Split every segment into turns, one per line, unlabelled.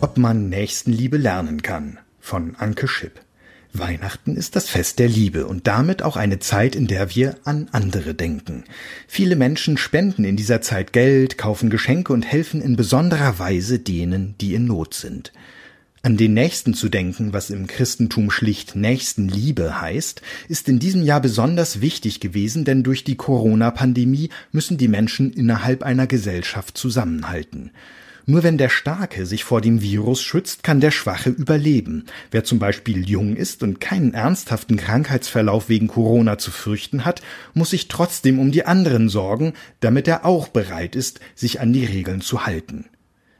Ob man Nächstenliebe lernen kann von Anke Schipp. Weihnachten ist das Fest der Liebe und damit auch eine Zeit, in der wir an andere denken. Viele Menschen spenden in dieser Zeit Geld, kaufen Geschenke und helfen in besonderer Weise denen, die in Not sind. An den Nächsten zu denken, was im Christentum schlicht Nächstenliebe heißt, ist in diesem Jahr besonders wichtig gewesen, denn durch die Corona-Pandemie müssen die Menschen innerhalb einer Gesellschaft zusammenhalten. Nur wenn der Starke sich vor dem Virus schützt, kann der Schwache überleben. Wer zum Beispiel jung ist und keinen ernsthaften Krankheitsverlauf wegen Corona zu fürchten hat, muss sich trotzdem um die anderen sorgen, damit er auch bereit ist, sich an die Regeln zu halten.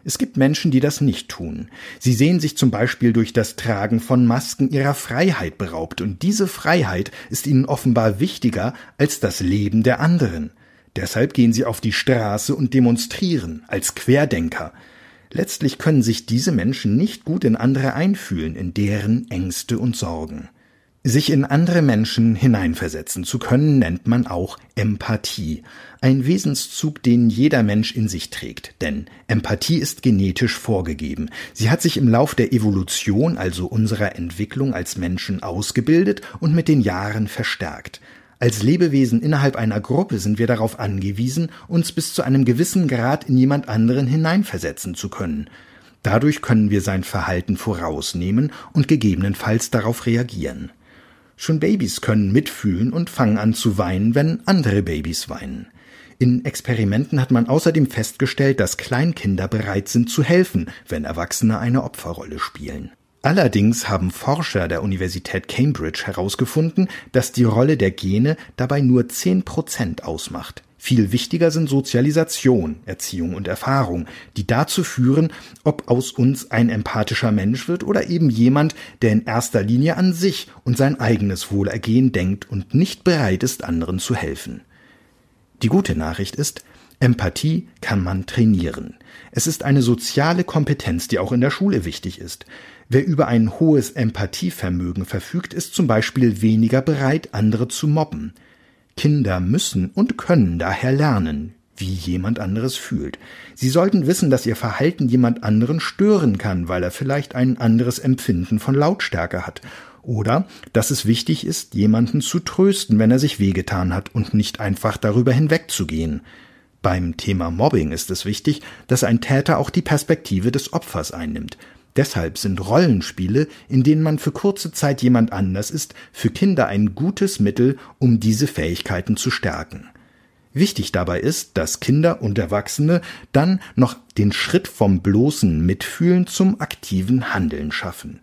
Es gibt Menschen, die das nicht tun. Sie sehen sich zum Beispiel durch das Tragen von Masken ihrer Freiheit beraubt, und diese Freiheit ist ihnen offenbar wichtiger als das Leben der anderen. Deshalb gehen sie auf die Straße und demonstrieren als Querdenker. Letztlich können sich diese Menschen nicht gut in andere einfühlen, in deren Ängste und Sorgen. Sich in andere Menschen hineinversetzen zu können, nennt man auch Empathie. Ein Wesenszug, den jeder Mensch in sich trägt. Denn Empathie ist genetisch vorgegeben. Sie hat sich im Lauf der Evolution, also unserer Entwicklung als Menschen, ausgebildet und mit den Jahren verstärkt. Als Lebewesen innerhalb einer Gruppe sind wir darauf angewiesen, uns bis zu einem gewissen Grad in jemand anderen hineinversetzen zu können. Dadurch können wir sein Verhalten vorausnehmen und gegebenenfalls darauf reagieren. Schon Babys können mitfühlen und fangen an zu weinen, wenn andere Babys weinen. In Experimenten hat man außerdem festgestellt, dass Kleinkinder bereit sind zu helfen, wenn Erwachsene eine Opferrolle spielen. Allerdings haben Forscher der Universität Cambridge herausgefunden, dass die Rolle der Gene dabei nur zehn Prozent ausmacht. Viel wichtiger sind Sozialisation, Erziehung und Erfahrung, die dazu führen, ob aus uns ein empathischer Mensch wird oder eben jemand, der in erster Linie an sich und sein eigenes Wohlergehen denkt und nicht bereit ist, anderen zu helfen. Die gute Nachricht ist, Empathie kann man trainieren. Es ist eine soziale Kompetenz, die auch in der Schule wichtig ist. Wer über ein hohes Empathievermögen verfügt, ist zum Beispiel weniger bereit, andere zu mobben. Kinder müssen und können daher lernen, wie jemand anderes fühlt. Sie sollten wissen, dass ihr Verhalten jemand anderen stören kann, weil er vielleicht ein anderes Empfinden von Lautstärke hat. Oder dass es wichtig ist, jemanden zu trösten, wenn er sich wehgetan hat und nicht einfach darüber hinwegzugehen. Beim Thema Mobbing ist es wichtig, dass ein Täter auch die Perspektive des Opfers einnimmt. Deshalb sind Rollenspiele, in denen man für kurze Zeit jemand anders ist, für Kinder ein gutes Mittel, um diese Fähigkeiten zu stärken. Wichtig dabei ist, dass Kinder und Erwachsene dann noch den Schritt vom bloßen Mitfühlen zum aktiven Handeln schaffen.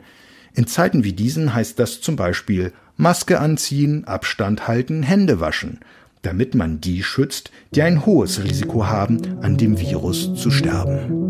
In Zeiten wie diesen heißt das zum Beispiel Maske anziehen, Abstand halten, Hände waschen, damit man die schützt, die ein hohes Risiko haben, an dem Virus zu sterben.